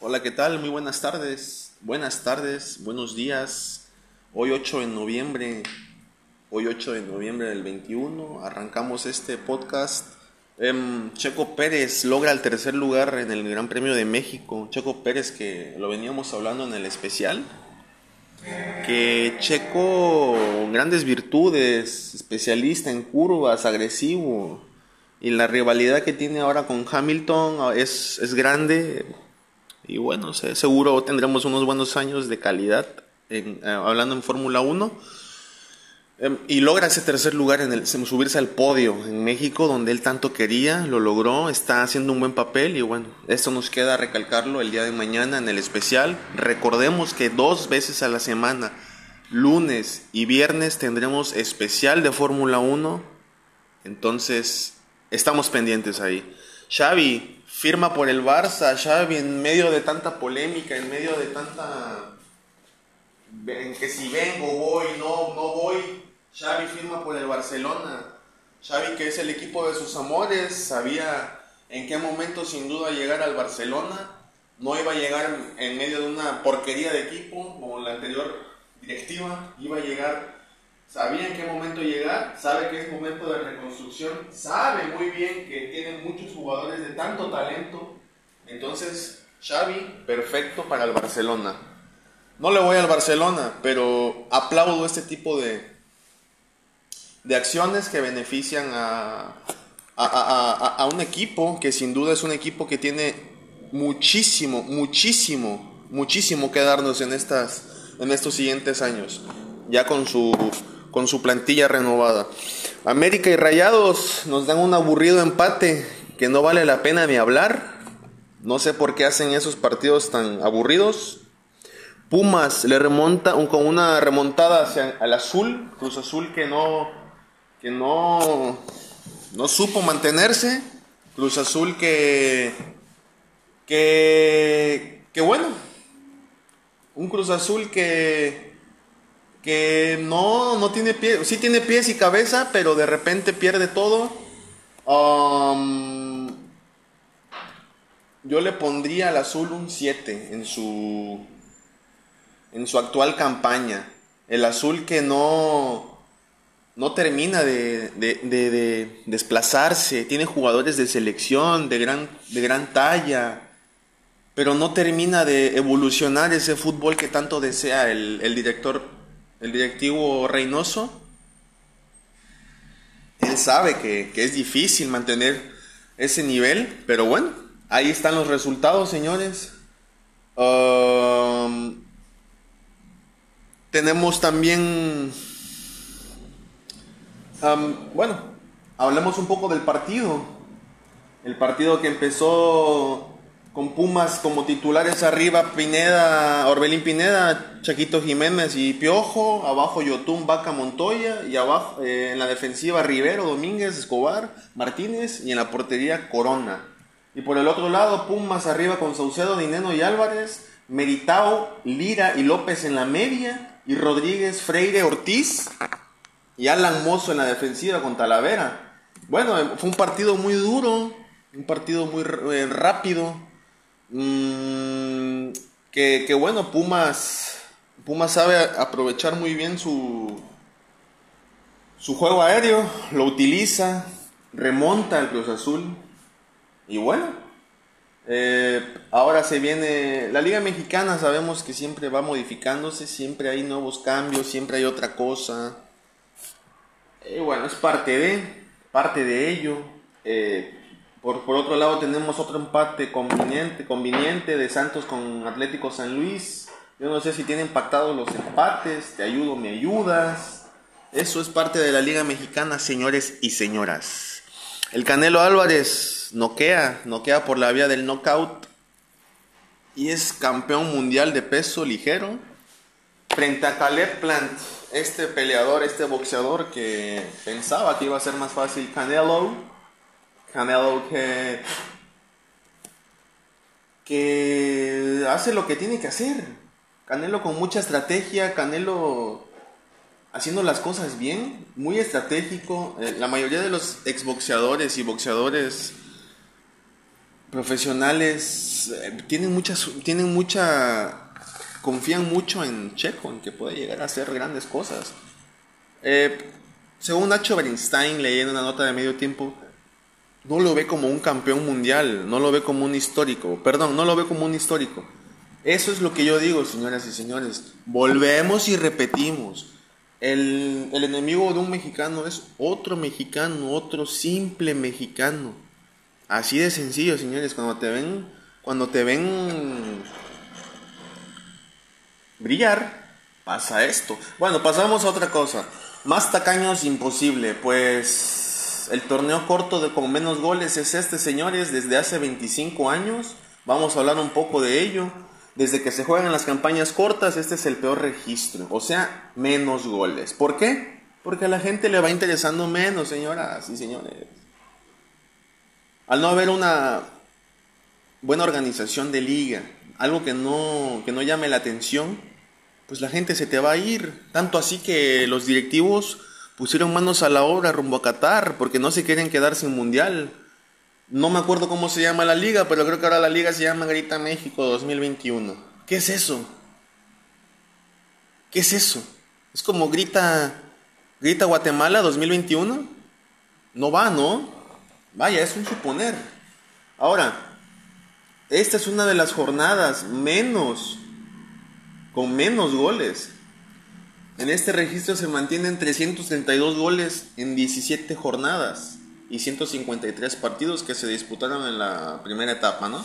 Hola, ¿qué tal? Muy buenas tardes. Buenas tardes, buenos días. Hoy 8 de noviembre, hoy 8 de noviembre del 21, arrancamos este podcast. Em, Checo Pérez logra el tercer lugar en el Gran Premio de México. Checo Pérez que lo veníamos hablando en el especial. Que Checo, grandes virtudes, especialista en curvas, agresivo. Y la rivalidad que tiene ahora con Hamilton es, es grande y bueno, seguro tendremos unos buenos años de calidad eh, hablando en Fórmula 1. Em, y logra ese tercer lugar en el subirse al podio en México, donde él tanto quería, lo logró, está haciendo un buen papel y bueno, esto nos queda recalcarlo el día de mañana en el especial. Recordemos que dos veces a la semana, lunes y viernes, tendremos especial de Fórmula 1. Entonces, estamos pendientes ahí. Xavi, firma por el Barça, Xavi, en medio de tanta polémica, en medio de tanta... En que si vengo, voy, no, no voy, Xavi firma por el Barcelona. Xavi, que es el equipo de sus amores, sabía en qué momento sin duda llegar al Barcelona. No iba a llegar en medio de una porquería de equipo como la anterior directiva, iba a llegar sabía en qué momento llegar, sabe que es momento de reconstrucción, sabe muy bien que tienen muchos jugadores de tanto talento. Entonces, Xavi, perfecto para el Barcelona. No le voy al Barcelona, pero aplaudo este tipo de, de acciones que benefician a, a, un equipo que sin duda es un equipo que tiene muchísimo, muchísimo, muchísimo que darnos en, estas, en estos siguientes años. Ya con su con su plantilla renovada. América y Rayados nos dan un aburrido empate que no vale la pena ni hablar. No sé por qué hacen esos partidos tan aburridos. Pumas le remonta con una remontada hacia el azul, Cruz Azul que no que no no supo mantenerse, Cruz Azul que que que bueno, un Cruz Azul que que no, no tiene pies, sí tiene pies y cabeza, pero de repente pierde todo. Um, yo le pondría al azul un 7 en su, en su actual campaña. El azul que no, no termina de, de, desplazarse, tiene jugadores de selección de gran, de gran talla, pero no termina de evolucionar ese fútbol que tanto desea el, el director el directivo Reynoso, él sabe que, es difícil mantener ese nivel, pero bueno, ahí están los resultados, señores. Um, tenemos también, um, bueno, hablemos un poco del partido. El partido que empezó con Pumas como titulares arriba, Pineda, Orbelín Pineda, Chaquito Jiménez y Piojo, abajo Yotun, Vaca, Montoya, y abajo eh, en la defensiva Rivero, Domínguez, Escobar, Martínez, y en la portería Corona. Y por el otro lado, Pumas arriba con Saucedo, Dineno y Álvarez, Meritao, Lira y López en la media, y Rodríguez, Freire, Ortiz, y Alan Mozo en la defensiva con Talavera. Bueno, fue un partido muy duro, un partido muy eh, rápido, Mm, que, bueno, Pumas, Pumas sabe aprovechar muy bien su, su juego aéreo, lo utiliza, remonta al Cruz Azul. Y bueno, eh, ahora se viene la Liga Mexicana, sabemos que siempre va modificándose, siempre hay nuevos cambios, siempre hay otra cosa. Y bueno, es parte de, parte de ello. Eh, por, otro lado tenemos otro empate conveniente, conveniente de Santos con Atlético San Luis. Yo no sé si tienen pactados los empates, te ayudo, me ayudas. Eso es parte de la Liga Mexicana, señores y señoras. El Canelo Álvarez noquea, noquea por la vía del knockout y es campeón mundial de peso ligero frente a Caleb Plant, este peleador, este boxeador que pensaba que iba a ser más fácil Canelo Canelo que, que hace lo que tiene que hacer. Canelo con mucha estrategia, Canelo haciendo las cosas bien, muy estratégico. Eh, la mayoría de los exboxeadores y boxeadores profesionales eh, tienen muchas, tienen mucha, confían mucho en Checo, en que puede llegar a hacer grandes cosas. Eh, según Nacho Bernstein, leyendo una nota de medio tiempo, no lo ve como un campeón mundial, no lo ve como un histórico, perdón, no lo ve como un histórico. Eso es lo que yo digo, señoras y señores. Volvemos y repetimos. El, el enemigo de un mexicano es otro mexicano, otro simple mexicano. Así de sencillo, señores. Cuando te ven, cuando te ven brillar, pasa esto. Bueno, pasamos a otra cosa. Más tacaños imposible, pues el torneo corto de con menos goles es este, señores, desde hace 25 años. Vamos a hablar un poco de ello. Desde que se juegan las campañas cortas, este es el peor registro, o sea, menos goles. ¿Por qué? Porque a la gente le va interesando menos, señoras y señores. Al no haber una buena organización de liga, algo que no, que no llame la atención, pues la gente se te va a ir. Tanto así que los directivos pusieron manos a la obra rumbo a Qatar porque no se quieren quedar sin mundial. No me acuerdo cómo se llama la liga, pero creo que ahora la liga se llama Grita México 2021. ¿Qué es eso? ¿Qué es eso? Es como Grita Grita Guatemala 2021. No va, ¿no? Vaya, es un suponer. Ahora, esta es una de las jornadas menos con menos goles. En este registro se mantienen 332 goles en 17 jornadas y 153 partidos que se disputaron en la primera etapa, ¿no?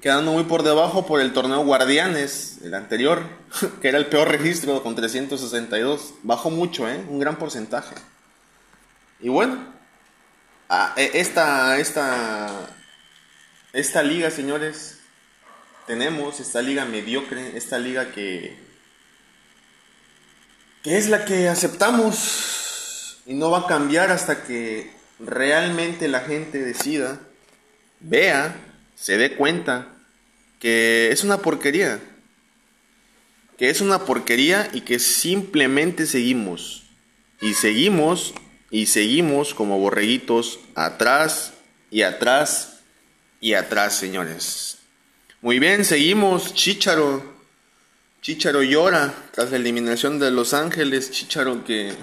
Quedando muy por debajo por el torneo Guardianes, el anterior, que era el peor registro con 362. Bajó mucho, ¿eh? Un gran porcentaje. Y bueno, e, esta, esta, esta liga, señores, tenemos esta liga mediocre, esta liga que, que es la que aceptamos y no va a cambiar hasta que realmente la gente decida, vea, se dé cuenta que es una porquería. Que es una porquería y que simplemente seguimos. Y seguimos y seguimos como borreguitos atrás y atrás y atrás, señores. Muy bien, seguimos. Chicharo. Chicharo llora tras la eliminación de Los Ángeles. Chicharo que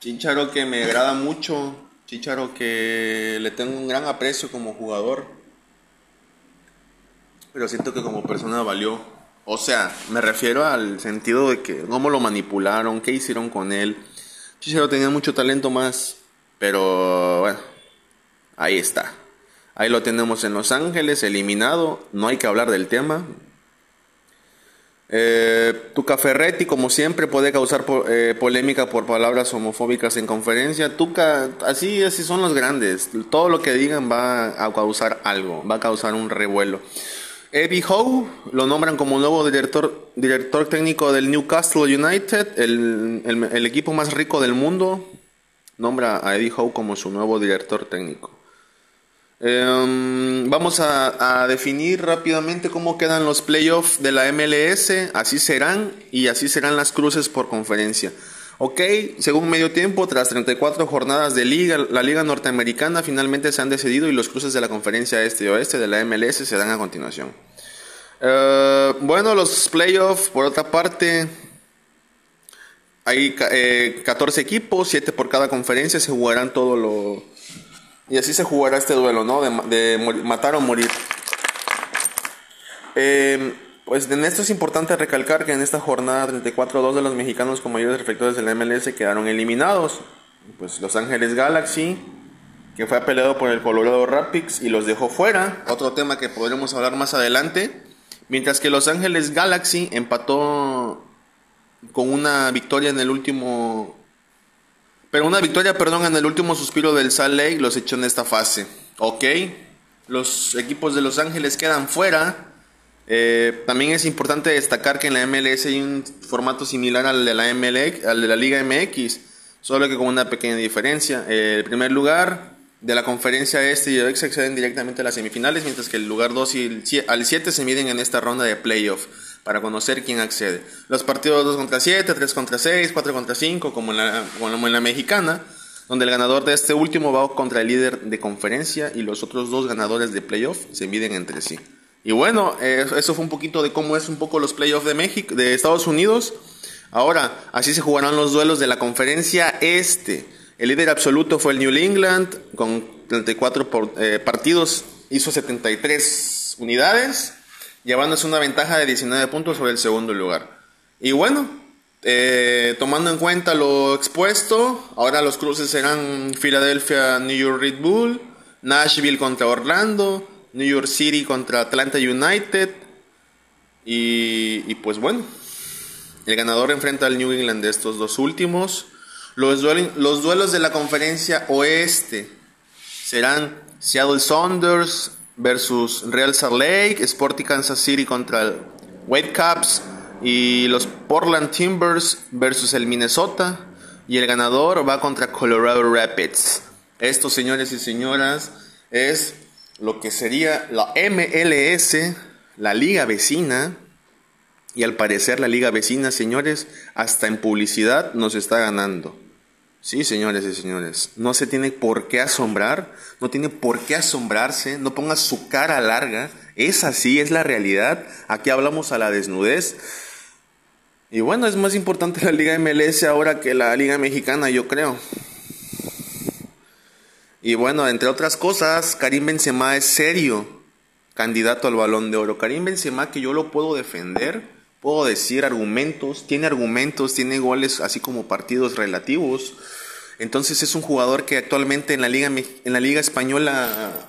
Chicharo que me agrada mucho, Chicharo que le tengo un gran aprecio como jugador, pero siento que como persona valió. O sea, me refiero al sentido de que cómo lo manipularon, qué hicieron con él. Chicharo tenía mucho talento más, pero bueno, ahí está. Ahí lo tenemos en Los Ángeles, eliminado. No hay que hablar del tema. Eh, Tuca Ferretti, como siempre, puede causar eh, polémica por palabras homofóbicas en conferencia. Tuca, así, así son los grandes. Todo lo que digan va a causar algo, va a causar un revuelo. Eddie Howe lo nombran como nuevo director, director técnico del Newcastle United, el, el equipo más rico del mundo. Nombra a Eddie Howe como su nuevo director técnico. Em, vamos a, definir rápidamente cómo quedan los playoffs de la MLS. Así serán y así serán las cruces por conferencia. Ok, según medio tiempo, tras 34 jornadas de liga, la liga norteamericana finalmente se han decidido y los cruces de la conferencia este y oeste de la MLS se dan a continuación. Eh, bueno, los playoffs, por otra parte, hay 14 eh, equipos, 7 por cada conferencia, se jugarán todo lo y así se jugará este duelo, ¿no? De, matar o morir. Em, pues en esto es importante recalcar que en esta jornada 34 dos de los mexicanos con mayores reflectores del MLS quedaron eliminados. Pues Los Ángeles Galaxy, que fue apelado por el Colorado Rapids y los dejó fuera. Otro tema que podremos hablar más adelante. Mientras que Los Ángeles Galaxy empató con una victoria en el último pero una victoria, perdón, en el último suspiro del Salt Lake los echó en esta fase. Ok, los equipos de Los Ángeles quedan fuera. Eh, también es importante destacar que en la MLS hay un formato similar al de la MLX, al de la Liga MX, solo que con una pequeña diferencia. el primer lugar de la conferencia este y el se acceden directamente a las semifinales, mientras que el lugar 2 y el, al 7 se miden en esta ronda de playoff para conocer quién accede. Los partidos 2 contra 7, 3 contra 6, 4 contra 5, como en la, como en la mexicana, donde el ganador de este último va contra el líder de conferencia y los otros dos ganadores de playoff se miden entre sí. Y bueno, eh, eso fue un poquito de cómo es un poco los playoffs de México, de Estados Unidos. Ahora, así se jugarán los duelos de la conferencia este. El líder absoluto fue el New England con 34 eh, partidos, hizo 73 unidades, llevándose una ventaja de 19 puntos sobre el segundo lugar. Y bueno, eh, tomando en cuenta lo expuesto, ahora los cruces serán Philadelphia, New York Red Bull, Nashville contra Orlando, New York City contra Atlanta United. Y, pues bueno, el ganador enfrenta al New England de estos dos últimos. Los, los duelos de la conferencia oeste serán Seattle Saunders versus Real Salt Lake, Sporting Kansas City contra el Whitecaps y los Portland Timbers versus el Minnesota y el ganador va contra Colorado Rapids. Esto, señores y señoras, es lo que sería la MLS, la liga vecina, y al parecer la liga vecina, señores, hasta en publicidad nos está ganando. Sí, señores y señores, no se tiene por qué asombrar, no tiene por qué asombrarse, no ponga su cara larga, es así, es la realidad, aquí hablamos a la desnudez. Y bueno, es más importante la Liga MLS ahora que la Liga Mexicana, yo creo. Y bueno, entre otras cosas, Karim Benzema es serio candidato al balón de oro. Karim Benzema que yo lo puedo defender, puedo decir argumentos, tiene argumentos, tiene goles así como partidos relativos. Entonces es un jugador que actualmente en la liga en la liga española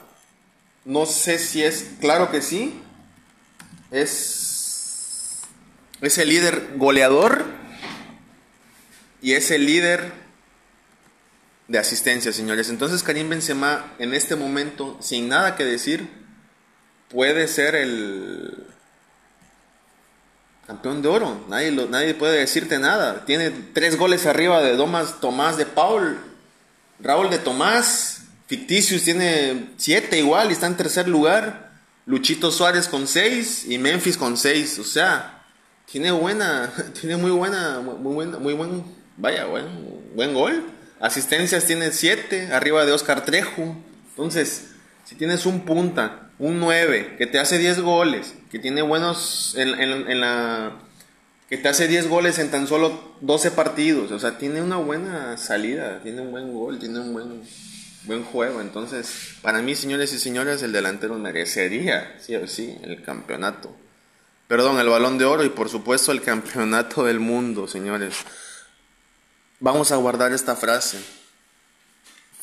no sé si es, claro que sí. Es es el líder goleador y es el líder de asistencia, señores. Entonces Karim Benzema en este momento, sin nada que decir, puede ser el campeón de oro. Nadie, nadie puede decirte nada. Tiene tres goles arriba de Domas, Tomás de Paul. Raúl de Tomás. Ficticius tiene siete igual y está en tercer lugar. Luchito Suárez con seis y Memphis con seis. O sea, tiene buena, tiene muy buena, muy buena, muy buen, vaya, buen, buen gol. Asistencias tiene 7, arriba de Oscar Trejo. Entonces, si tienes un punta, un 9, que te hace 10 goles, que tiene buenos en, la que te hace 10 goles en tan solo 12 partidos, o sea, tiene una buena salida, tiene un buen gol, tiene un buen buen juego. Entonces, para mí, señores y señores, el delantero merecería, sí o sí, el campeonato. Perdón, el balón de oro y por supuesto el campeonato del mundo, señores. Vamos a guardar esta frase.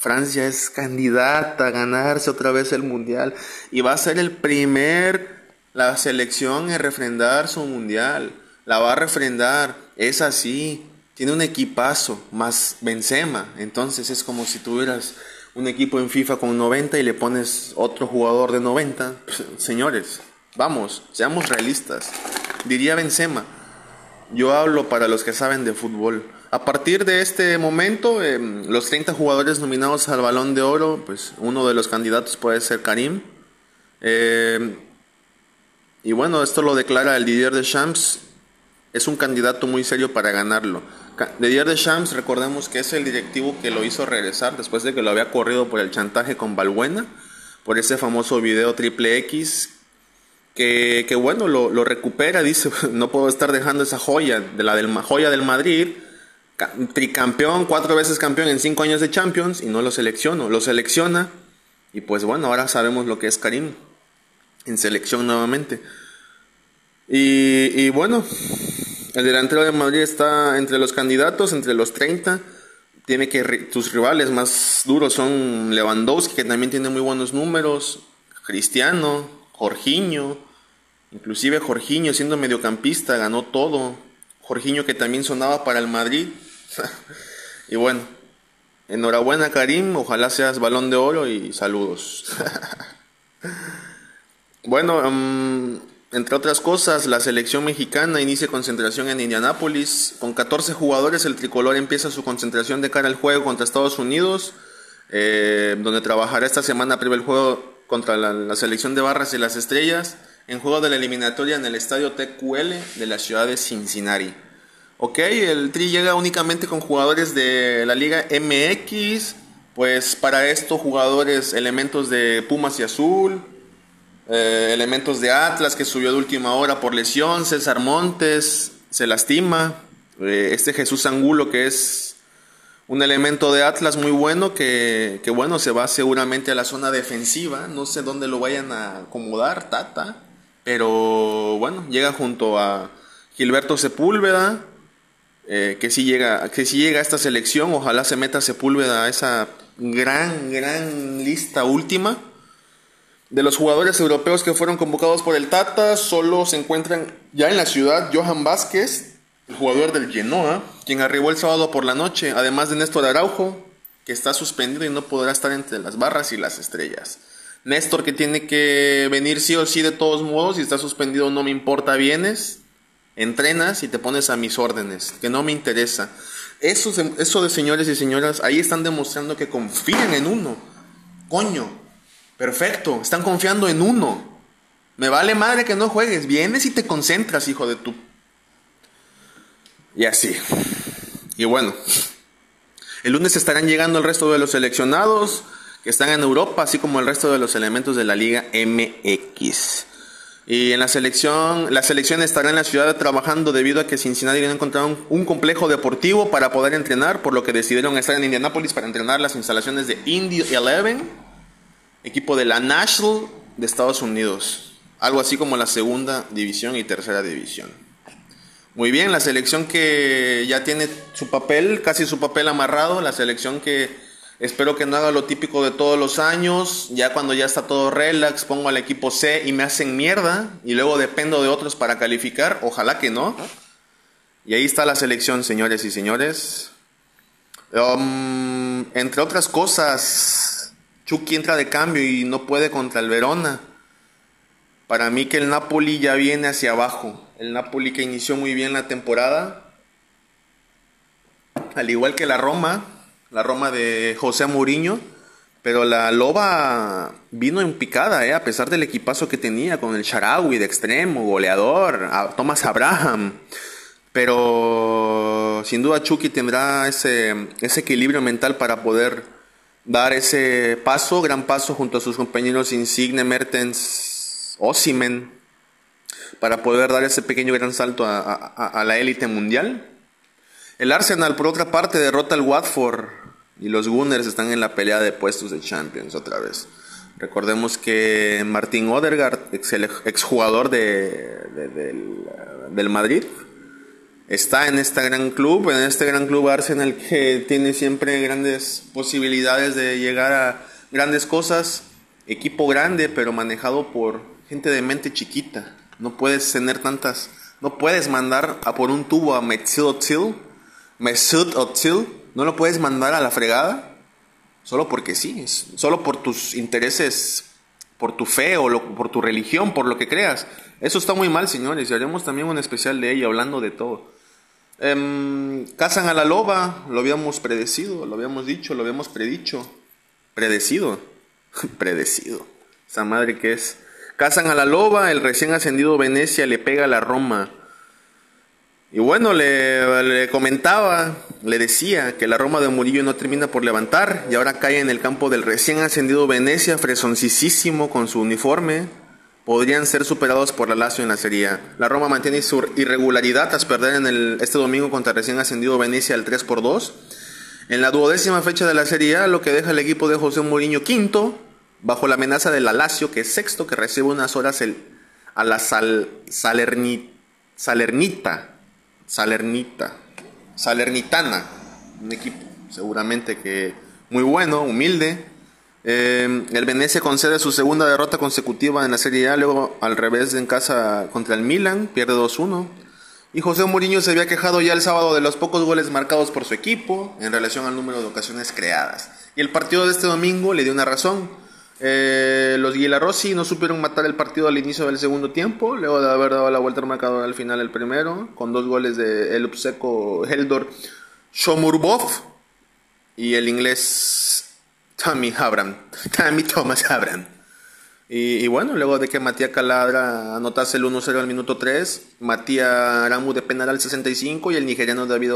Francia es candidata a ganarse otra vez el mundial y va a ser el primer la selección en refrendar su mundial. La va a refrendar, es así. Tiene un equipazo más Benzema, entonces es como si tuvieras un equipo en FIFA con 90 y le pones otro jugador de 90. señores, vamos, seamos realistas. Diría Benzema, yo hablo para los que saben de fútbol. A partir de este momento, em, los 30 jugadores nominados al Balón de Oro, pues uno de los candidatos puede ser Karim. Em, y bueno, esto lo declara el Didier Deschamps. Es un candidato muy serio para ganarlo. Didier Deschamps, recordemos que es el directivo que lo hizo regresar después de que lo había corrido por el chantaje con Balbuena, por ese famoso video triple X que, que, bueno, lo, lo, recupera, dice, no puedo estar dejando esa joya, de la del, joya del Madrid, tricampeón, cuatro veces campeón en cinco años de Champions y no lo selecciono. Lo selecciona y pues bueno, ahora sabemos lo que es Karim en selección nuevamente. Y, bueno, el delantero de Madrid está entre los candidatos, entre los 30. Tiene que sus rivales más duros son Lewandowski, que también tiene muy buenos números, Cristiano, Jorginho, inclusive Jorginho siendo mediocampista ganó todo. Jorginho que también sonaba para el Madrid y bueno, enhorabuena Karim, ojalá seas balón de oro y saludos. bueno, em, entre otras cosas, la selección mexicana inicia concentración en Indianápolis. Con 14 jugadores, el tricolor empieza su concentración de cara al juego contra Estados Unidos, eh, donde trabajará esta semana previo el juego contra la, la, selección de Barras y las Estrellas, en juego de la eliminatoria en el estadio TQL de la ciudad de Cincinnati. Ok, el Tri llega únicamente con jugadores de la Liga MX. Pues para esto jugadores, elementos de Pumas y Azul, eh, elementos de Atlas que subió de última hora por lesión, César Montes se lastima, eh, este Jesús Angulo que es un elemento de Atlas muy bueno que, que, bueno se va seguramente a la zona defensiva, no sé dónde lo vayan a acomodar, Tata, pero bueno, llega junto a Gilberto Sepúlveda, eh, que si llega, que si llega a esta selección, ojalá se meta Sepúlveda a esa gran, gran lista última. De los jugadores europeos que fueron convocados por el Tata, solo se encuentran ya en la ciudad Johan Vázquez, el jugador del Genoa, quien arribó el sábado por la noche, además de Néstor Araujo, que está suspendido y no podrá estar entre las barras y las estrellas. Néstor que tiene que venir sí o sí de todos modos, y está suspendido no me importa, vienes, entrenas y te pones a mis órdenes, que no me interesa. Eso, eso de señores y señoras, ahí están demostrando que confían en uno. Coño, perfecto, están confiando en uno. Me vale madre que no juegues, vienes y te concentras, hijo de tu... Y así. Y bueno, el lunes estarán llegando el resto de los seleccionados que están en Europa, así como el resto de los elementos de la Liga MX. Y en la selección, la selección estará en la ciudad trabajando debido a que Cincinnati no encontraron un complejo deportivo para poder entrenar, por lo que decidieron estar en Indianápolis para entrenar las instalaciones de Indy Eleven, equipo de la National de Estados Unidos, algo así como la segunda división y tercera división. Muy bien, la selección que ya tiene su papel, casi su papel amarrado, la selección que Espero que no haga lo típico de todos los años. Ya cuando ya está todo relax, pongo al equipo C y me hacen mierda. Y luego dependo de otros para calificar. Ojalá que no. Y ahí está la selección, señores y señores. Um, entre otras cosas, Chucky entra de cambio y no puede contra el Verona. Para mí que el Napoli ya viene hacia abajo. El Napoli que inició muy bien la temporada. Al igual que la Roma, la Roma de José Mourinho, pero la Loba vino en picada, ¿eh? a pesar del equipazo que tenía con el Sharawi de extremo, goleador, Thomas Abraham. Pero sin duda Chucky tendrá ese, ese equilibrio mental para poder dar ese paso, gran paso junto a sus compañeros Insigne, Mertens, Osimen, para poder dar ese pequeño gran salto a, a la élite mundial. El Arsenal, por otra parte, derrota al Watford y los Gunners están en la pelea de puestos de Champions otra vez. Recordemos que Martín Odergaard, ex, exjugador de, del, Madrid, está en este gran club, en este gran club Arsenal que tiene siempre grandes posibilidades de llegar a grandes cosas. Equipo grande, pero manejado por gente de mente chiquita. No puedes tener tantas. No puedes mandar a por un tubo a Mesut Özil Mesut no lo puedes mandar a la fregada solo porque sí, solo por tus intereses, por tu fe o por tu religión, por lo que creas. Eso está muy mal, señores, y haremos también un especial de ello, hablando de todo. Eh, cazan a la loba, lo habíamos predecido, lo habíamos dicho, lo habíamos predicho. Predecido, predecido. Esa madre que es. Cazan a la loba, el recién ascendido Venecia le pega a la Roma. Y bueno, le, comentaba, le decía que la Roma de Murillo no termina por levantar y ahora cae en el campo del recién ascendido Venecia, fresoncísimo con su uniforme. Podrían ser superados por la Lazio en la Serie A. La Roma mantiene su irregularidad tras perder en el, este domingo contra el recién ascendido Venecia el 3 por 2. En la duodécima fecha de la Serie A, lo que deja el equipo de José Mourinho quinto, bajo la amenaza de la Lazio, que es sexto, que recibe unas horas el, a la Sal, Salernita Salernita, Salernitana, un equipo seguramente que muy bueno, humilde. Eh, el Venecia concede su segunda derrota consecutiva en la Serie A, luego al revés en casa contra el Milan, pierde 2-1. Y José Mourinho se había quejado ya el sábado de los pocos goles marcados por su equipo en relación al número de ocasiones creadas. Y el partido de este domingo le dio una razón. Eh, los Rossi no supieron matar el partido al inicio del segundo tiempo, luego de haber dado la vuelta al marcador al final el primero, con dos goles de el obseco Heldor Shomurbov y el inglés Tommy Abram, Tommy Thomas Abram. Y, bueno, luego de que Matías Caladra anotase el 1-0 al minuto 3, Matías Aramu de penal al 65 y el nigeriano David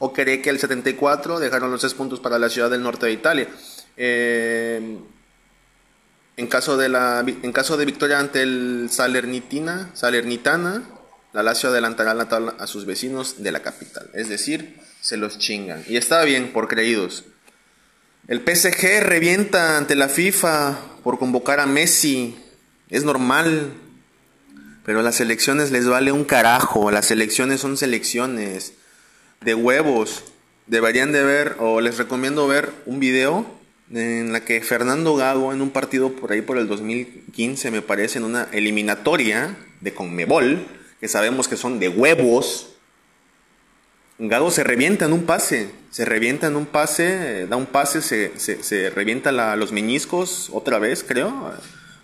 Okereke al 74 dejaron los 6 puntos para la ciudad del norte de Italia. Eh, en, caso de la, en caso de victoria ante el Salernitina, Salernitana, la Lazio adelantará la tabla a sus vecinos de la capital. Es decir, se los chingan. Y está bien, por creídos. El PSG revienta ante la FIFA por convocar a Messi. Es normal. Pero las elecciones les vale un carajo. Las elecciones son selecciones de huevos. Deberían de ver, o les recomiendo ver un video en la que Fernando Gago en un partido por ahí por el 2015 me parece en una eliminatoria de Conmebol, que sabemos que son de huevos, Gago se revienta en un pase, se revienta en un pase, da un pase, se, se, revienta los meñiscos otra vez, creo.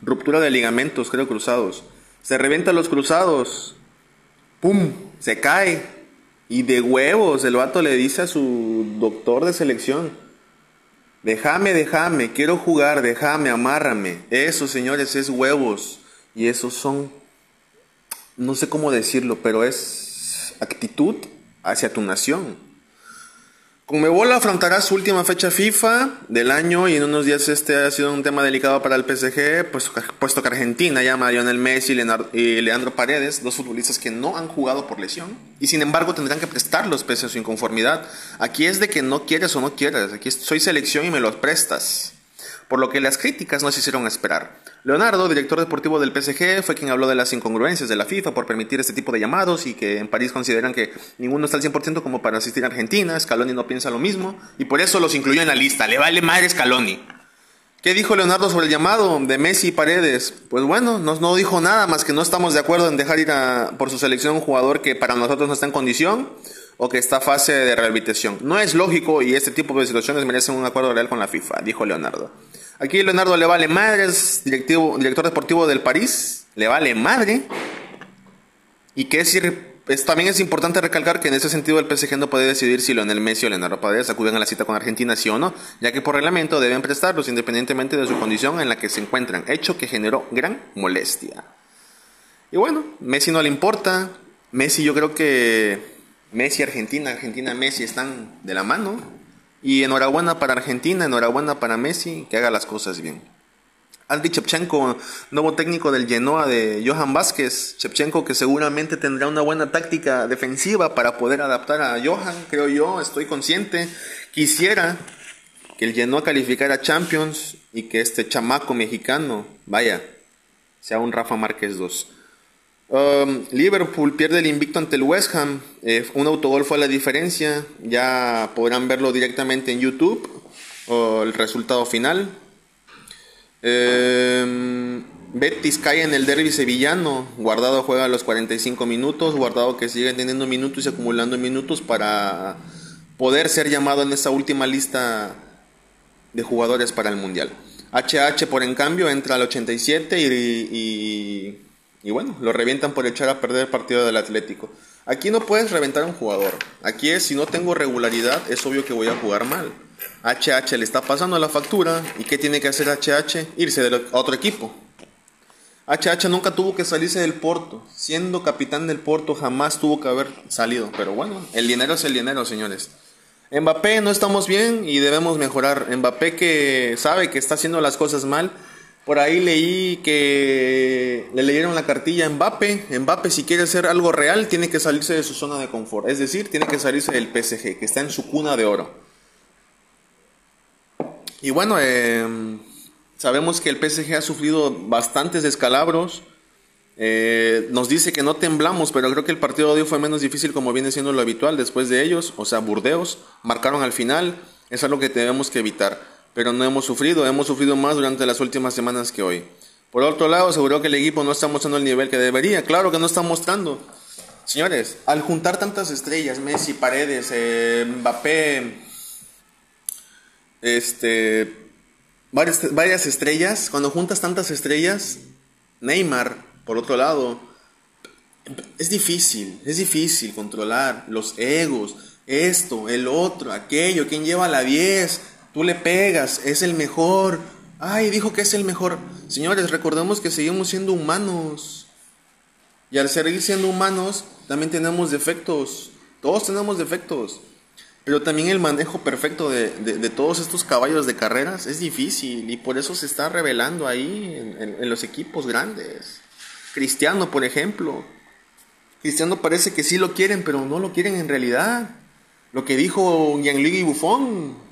Ruptura de ligamentos, creo, cruzados. Se revienta los cruzados. ¡Pum! Se cae. Y de huevos, el vato le dice a su doctor de selección, déjame, déjame, quiero jugar, déjame, amárrame. Eso, señores, es huevos. Y esos son, no sé cómo decirlo, pero es actitud hacia tu nación. Conmebol afrontará su última fecha FIFA del año y en unos días este ha sido un tema delicado para el PSG, pues, puesto que Argentina llama a Lionel Messi y Leandro Paredes, dos futbolistas que no han jugado por lesión y sin embargo tendrán que prestarlos pese a su inconformidad. Aquí es de que no quieres o no quieres, aquí soy selección y me los prestas. Por lo que las críticas no se hicieron esperar. Leonardo, director deportivo del PSG, fue quien habló de las incongruencias de la FIFA por permitir este tipo de llamados y que en París consideran que ninguno está al 100% como para asistir a Argentina. Scaloni no piensa lo mismo y por eso los incluyó en la lista. Le vale madre Scaloni. ¿Qué dijo Leonardo sobre el llamado de Messi y Paredes? Pues bueno, no, no dijo nada más que no estamos de acuerdo en dejar ir a, por su selección un jugador que para nosotros no está en condición o que está fase de rehabilitación. No es lógico y este tipo de situaciones merecen un acuerdo real con la FIFA, dijo Leonardo. Aquí Leonardo le vale madre, es directivo, director deportivo del París, le vale madre. Y que es, también es importante recalcar que en ese sentido el PSG no puede decidir si Leonel Messi o Leonardo Paredes acuden a la cita con Argentina sí o no, ya que por reglamento deben prestarlos independientemente de su condición en la que se encuentran, hecho que generó gran molestia. Y bueno, Messi no le importa, Messi yo creo que Messi Argentina, Argentina Messi están de la mano, y enhorabuena para Argentina, enhorabuena para Messi, que haga las cosas bien. Aldi Chepchenko, nuevo técnico del Genoa de Johan Vázquez. Chepchenko que seguramente tendrá una buena táctica defensiva para poder adaptar a Johan, creo yo, estoy consciente. Quisiera que el Genoa calificara Champions y que este chamaco mexicano, vaya, sea un Rafa Márquez 2. Um, Liverpool pierde el invicto ante el West Ham. Eh, un autogol fue la diferencia. Ya podrán verlo directamente en YouTube. El resultado final. Um, Betis cae en el derby sevillano. Guardado juega a los 45 minutos. Guardado que sigue teniendo minutos y acumulando minutos para poder ser llamado en esa última lista de jugadores para el Mundial. HH por en cambio entra al 87 y y bueno, lo revientan por echar a perder el partido del Atlético. Aquí no puedes reventar a un jugador. Aquí es, si no tengo regularidad, es obvio que voy a jugar mal. HH le está pasando la factura. ¿Y qué tiene que hacer HH? Irse a otro equipo. HH nunca tuvo que salirse del Porto. Siendo capitán del Porto jamás tuvo que haber salido. Pero bueno, el dinero es el dinero, señores. Mbappé no estamos bien y debemos mejorar. Mbappé que sabe que está haciendo las cosas mal por ahí leí que le leyeron la cartilla a Mbappe. Mbappe, si quiere hacer algo real, tiene que salirse de su zona de confort. Es decir, tiene que salirse del PSG, que está en su cuna de oro. Y bueno, em, sabemos que el PSG ha sufrido bastantes descalabros. Eh, nos dice que no temblamos, pero creo que el partido de hoy fue menos difícil como viene siendo lo habitual después de ellos. O sea, Burdeos marcaron al final. Es algo que tenemos que evitar pero no hemos sufrido, hemos sufrido más durante las últimas semanas que hoy. Por otro lado, aseguró que el equipo no está mostrando el nivel que debería. Claro que no está mostrando. Señores, al juntar tantas estrellas, Messi, Paredes, eh, Mbappé, este, varias, varias estrellas, cuando juntas tantas estrellas, Neymar, por otro lado, es difícil, es difícil controlar los egos, esto, el otro, aquello, quién lleva la 10, Tú le pegas, es el mejor. Ay, dijo que es el mejor. Señores, recordemos que seguimos siendo humanos. Y al seguir siendo humanos, también tenemos defectos. Todos tenemos defectos. Pero también el manejo perfecto de, todos estos caballos de carreras es difícil y por eso se está revelando ahí en, los equipos grandes. Cristiano, por ejemplo. Cristiano parece que sí lo quieren, pero no lo quieren en realidad. Lo que dijo Gianluigi Buffon.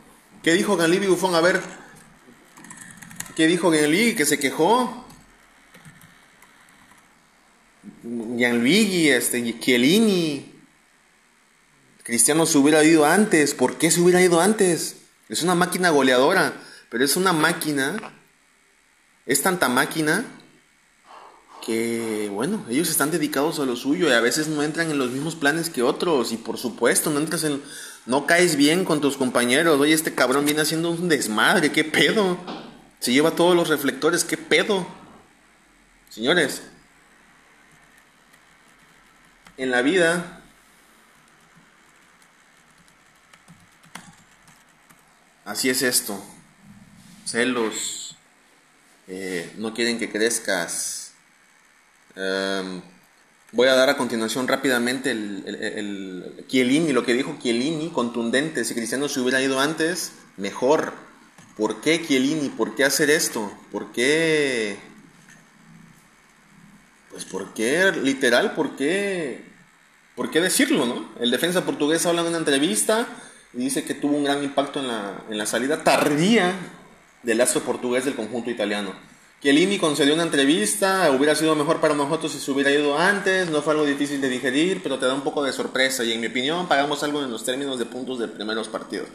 ¿Qué dijo Gianluigi Buffon? A ver. ¿Qué dijo Gianluigi? Que se quejó. Gianluigi, este, Chiellini, Cristiano se hubiera ido antes. ¿Por qué se hubiera ido antes? Es una máquina goleadora, pero es una máquina, es tanta máquina que, bueno, ellos están dedicados a lo suyo y a veces no entran en los mismos planes que otros. Y por supuesto, no entras en. No caes bien con tus compañeros. Oye, este cabrón viene haciendo un desmadre, ¿qué pedo? Se lleva todos los reflectores, ¿qué pedo? Señores, en la vida Así es esto. Celos. Eh, no quieren que crezcas. Em, voy a dar a continuación rápidamente el, el, Chiellini, lo que dijo Chiellini, contundente. Si Cristiano se hubiera ido antes, mejor. ¿Por qué Chiellini? ¿Por qué hacer esto? ¿Por qué? Pues ¿por qué? Literal, ¿por qué? ¿Por qué decirlo, no? El defensa portugués habla en una entrevista y dice que tuvo un gran impacto en la, en la salida tardía del astro portugués del conjunto italiano. Chiellini concedió una entrevista, hubiera sido mejor para nosotros si se hubiera ido antes, no fue algo difícil de digerir, pero te da un poco de sorpresa y en mi opinión pagamos algo en los términos de puntos de primeros partidos.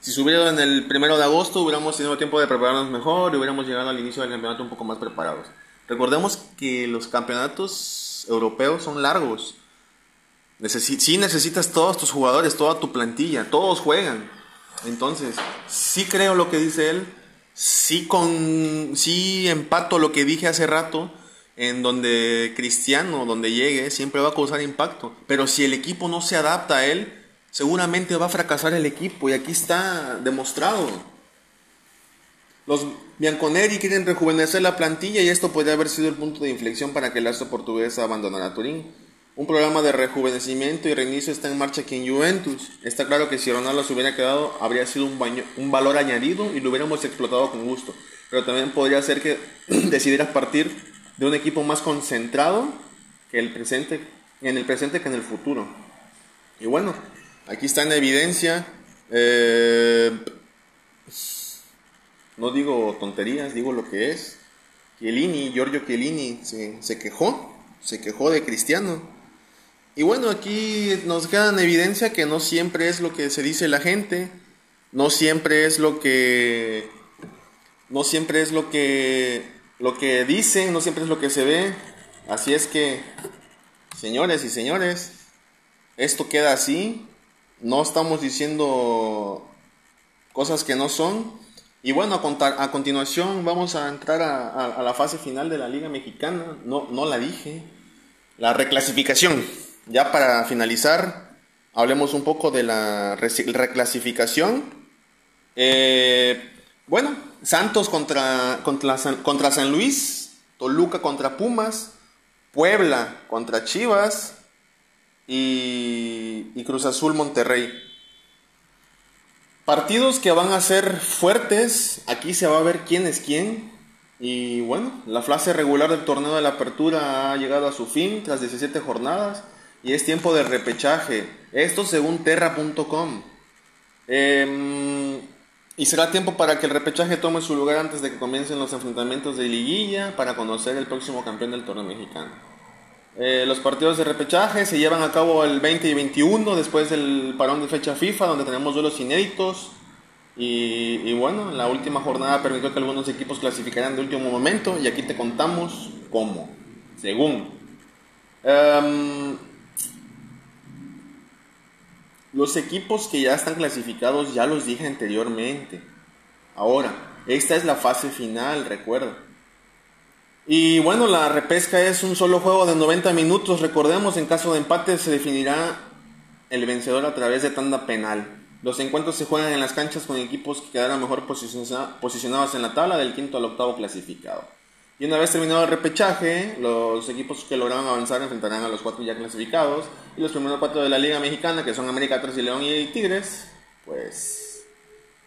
Si se hubiera ido en el primero de agosto hubiéramos tenido tiempo de prepararnos mejor y hubiéramos llegado al inicio del campeonato un poco más preparados. Recordemos que los campeonatos europeos son largos si necesitas todos tus jugadores, toda tu plantilla, todos juegan. Entonces, sí creo lo que dice él, sí, con, sí empato lo que dije hace rato, en donde Cristiano, donde llegue, siempre va a causar impacto. Pero si el equipo no se adapta a él, seguramente va a fracasar el equipo y aquí está demostrado. Los Bianconeri quieren rejuvenecer la plantilla y esto podría haber sido el punto de inflexión para que el astro portugués abandonara Turín. Un programa de rejuvenecimiento y reinicio está en marcha aquí en Juventus. Está claro que si Ronaldo se hubiera quedado, habría sido un, un valor añadido y lo hubiéramos explotado con gusto. Pero también podría ser que decidieras partir de un equipo más concentrado que el presente, en el presente que en el futuro. Y bueno, aquí está en evidencia. Eh, no digo tonterías, digo lo que es. Chiellini, Giorgio Chiellini, se quejó, se quejó de Cristiano y bueno, aquí nos queda en evidencia que no siempre es lo que se dice la gente, no siempre es lo que no siempre es lo que lo que dicen, no siempre es lo que se ve. Así es que señores y señores, esto queda así. No estamos diciendo cosas que no son. Y bueno, a, a continuación vamos a entrar a, a, la fase final de la Liga Mexicana. No, no la dije. La reclasificación ya para finalizar, hablemos un poco de la reclasificación. Eh, bueno, Santos contra, contra, San Luis, Toluca contra Pumas, Puebla contra Chivas y, y, Cruz Azul Monterrey. Partidos que van a ser fuertes, aquí se va a ver quién es quién. Y bueno, la fase regular del torneo de la apertura ha llegado a su fin tras 17 jornadas y es tiempo de repechaje. Esto según terra.com. Em, y será tiempo para que el repechaje tome su lugar antes de que comiencen los enfrentamientos de liguilla para conocer el próximo campeón del torneo mexicano. Eh, los partidos de repechaje se llevan a cabo el 20 y 21 después del parón de fecha FIFA donde tenemos duelos inéditos. Y, y bueno, la última jornada permitió que algunos equipos clasificaran de último momento y aquí te contamos cómo. Según. Em, los equipos que ya están clasificados ya los dije anteriormente. Ahora, esta es la fase final, recuerda. Y bueno, la repesca es un solo juego de 90 minutos. Recordemos, en caso de empate se definirá el vencedor a través de tanda penal. Los encuentros se juegan en las canchas con equipos que quedaron mejor posicionados en la tabla del quinto al octavo clasificado. Y una vez terminado el repechaje, los equipos que lograron avanzar enfrentarán a los cuatro ya clasificados. Y los primeros cuatro de la Liga Mexicana, que son América 3 y León y Tigres, pues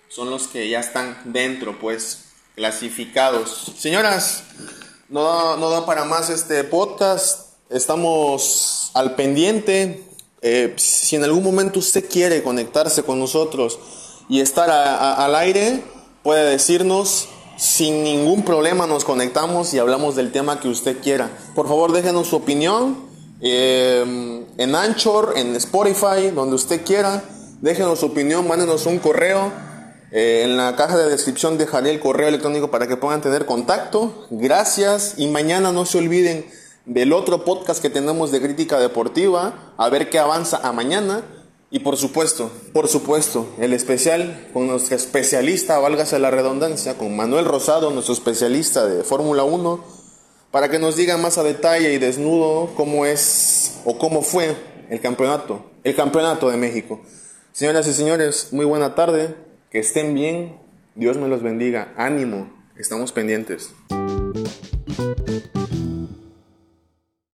son los que ya están dentro, pues clasificados. Señoras, no da, no da para más este podcast. Estamos al pendiente. Eh, si en algún momento usted quiere conectarse con nosotros y estar al aire, puede decirnos. Sin ningún problema nos conectamos y hablamos del tema que usted quiera. Por favor, déjenos su opinión eh, en Anchor, en Spotify, donde usted quiera. Déjenos su opinión, mándenos un correo. Eh, en la caja de descripción dejaré el correo electrónico para que puedan tener contacto. Gracias y mañana no se olviden del otro podcast que tenemos de crítica deportiva, a ver qué avanza a mañana. Y por supuesto, por supuesto, el especial con nuestro especialista, válgase la redundancia, con Manuel Rosado, nuestro especialista de Fórmula 1, para que nos diga más a detalle y desnudo cómo es o cómo fue el campeonato, el campeonato de México. Señoras y señores, muy buena tarde, que estén bien, Dios me los bendiga, ánimo, estamos pendientes.